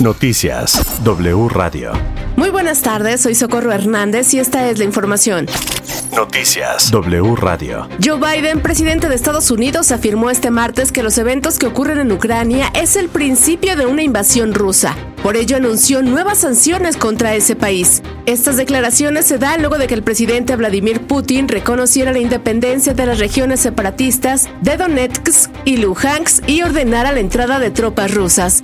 Noticias W Radio. Muy buenas tardes, soy Socorro Hernández y esta es la información. Noticias W Radio. Joe Biden, presidente de Estados Unidos, afirmó este martes que los eventos que ocurren en Ucrania es el principio de una invasión rusa. Por ello anunció nuevas sanciones contra ese país. Estas declaraciones se dan luego de que el presidente Vladimir Putin reconociera la independencia de las regiones separatistas de Donetsk y Luhansk y ordenara la entrada de tropas rusas.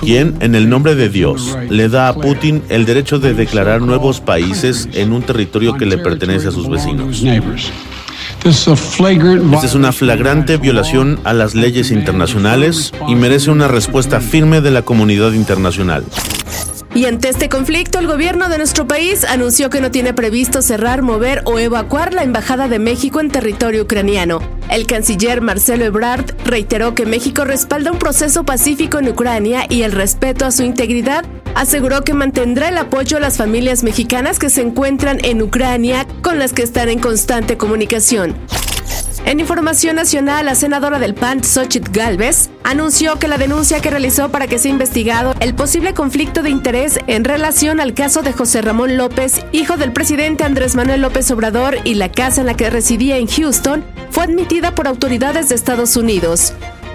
¿Quién, en el nombre de Dios, le da a Putin el derecho de declarar nuevos países en un territorio que le pertenece a sus vecinos? Esta es una flagrante violación a las leyes internacionales y merece una respuesta firme de la comunidad internacional. Y ante este conflicto, el gobierno de nuestro país anunció que no tiene previsto cerrar, mover o evacuar la Embajada de México en territorio ucraniano. El canciller Marcelo Ebrard reiteró que México respalda un proceso pacífico en Ucrania y el respeto a su integridad aseguró que mantendrá el apoyo a las familias mexicanas que se encuentran en Ucrania con las que están en constante comunicación. En información nacional, la senadora del PAN, Xochitl Galvez, anunció que la denuncia que realizó para que sea investigado el posible conflicto de interés en relación al caso de José Ramón López, hijo del presidente Andrés Manuel López Obrador y la casa en la que residía en Houston, fue admitida por autoridades de Estados Unidos.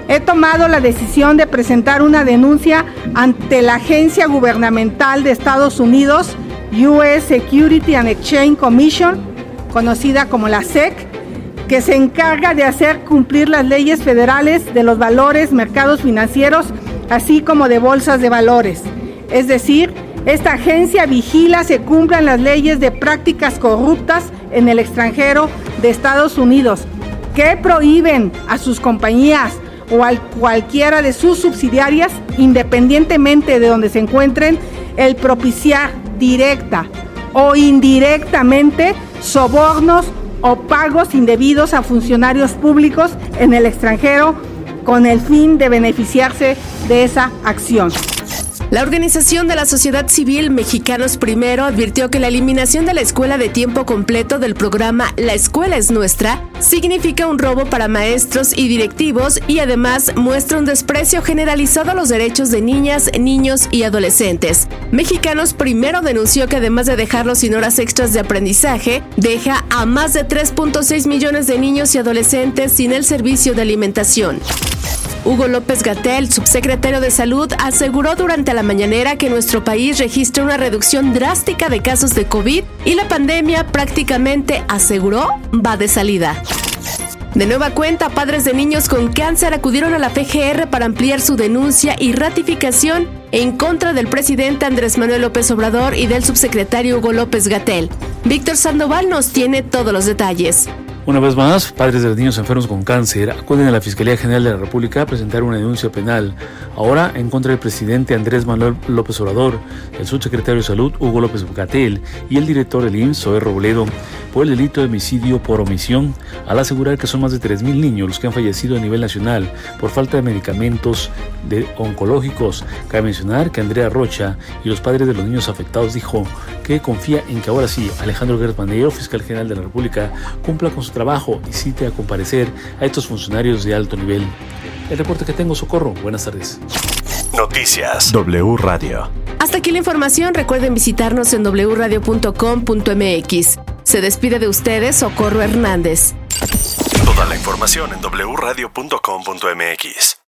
He tomado la decisión de presentar una denuncia ante la Agencia Gubernamental de Estados Unidos, US Security and Exchange Commission, conocida como la SEC, que se encarga de hacer cumplir las leyes federales de los valores, mercados financieros, así como de bolsas de valores. Es decir, esta agencia vigila se cumplan las leyes de prácticas corruptas en el extranjero de Estados Unidos, que prohíben a sus compañías o a cualquiera de sus subsidiarias, independientemente de donde se encuentren, el propiciar directa o indirectamente sobornos o pagos indebidos a funcionarios públicos en el extranjero con el fin de beneficiarse de esa acción. La Organización de la Sociedad Civil Mexicanos Primero advirtió que la eliminación de la escuela de tiempo completo del programa La Escuela es Nuestra significa un robo para maestros y directivos y además muestra un desprecio generalizado a los derechos de niñas, niños y adolescentes. Mexicanos Primero denunció que además de dejarlos sin horas extras de aprendizaje, deja a más de 3.6 millones de niños y adolescentes sin el servicio de alimentación. Hugo López Gatel, subsecretario de Salud, aseguró durante la mañanera que nuestro país registra una reducción drástica de casos de COVID y la pandemia prácticamente, aseguró, va de salida. De nueva cuenta, padres de niños con cáncer acudieron a la PGR para ampliar su denuncia y ratificación en contra del presidente Andrés Manuel López Obrador y del subsecretario Hugo López Gatel. Víctor Sandoval nos tiene todos los detalles. Una vez más, padres de los niños enfermos con cáncer acuden a la Fiscalía General de la República a presentar una denuncia penal, ahora en contra del presidente Andrés Manuel López Obrador, el subsecretario de Salud Hugo López Bucatel y el director del IMSS, Zoé Robledo, por el delito de homicidio por omisión, al asegurar que son más de 3.000 niños los que han fallecido a nivel nacional por falta de medicamentos de oncológicos. Cabe mencionar que Andrea Rocha y los padres de los niños afectados dijo que confía en que ahora sí Alejandro Guerrero Manero, fiscal general de la República, cumpla con su trabajo y cite a comparecer a estos funcionarios de alto nivel. El reporte que tengo, Socorro. Buenas tardes. Noticias W Radio. Hasta aquí la información. Recuerden visitarnos en wradio.com.mx. Se despide de ustedes Socorro Hernández. Toda la información en wradio.com.mx.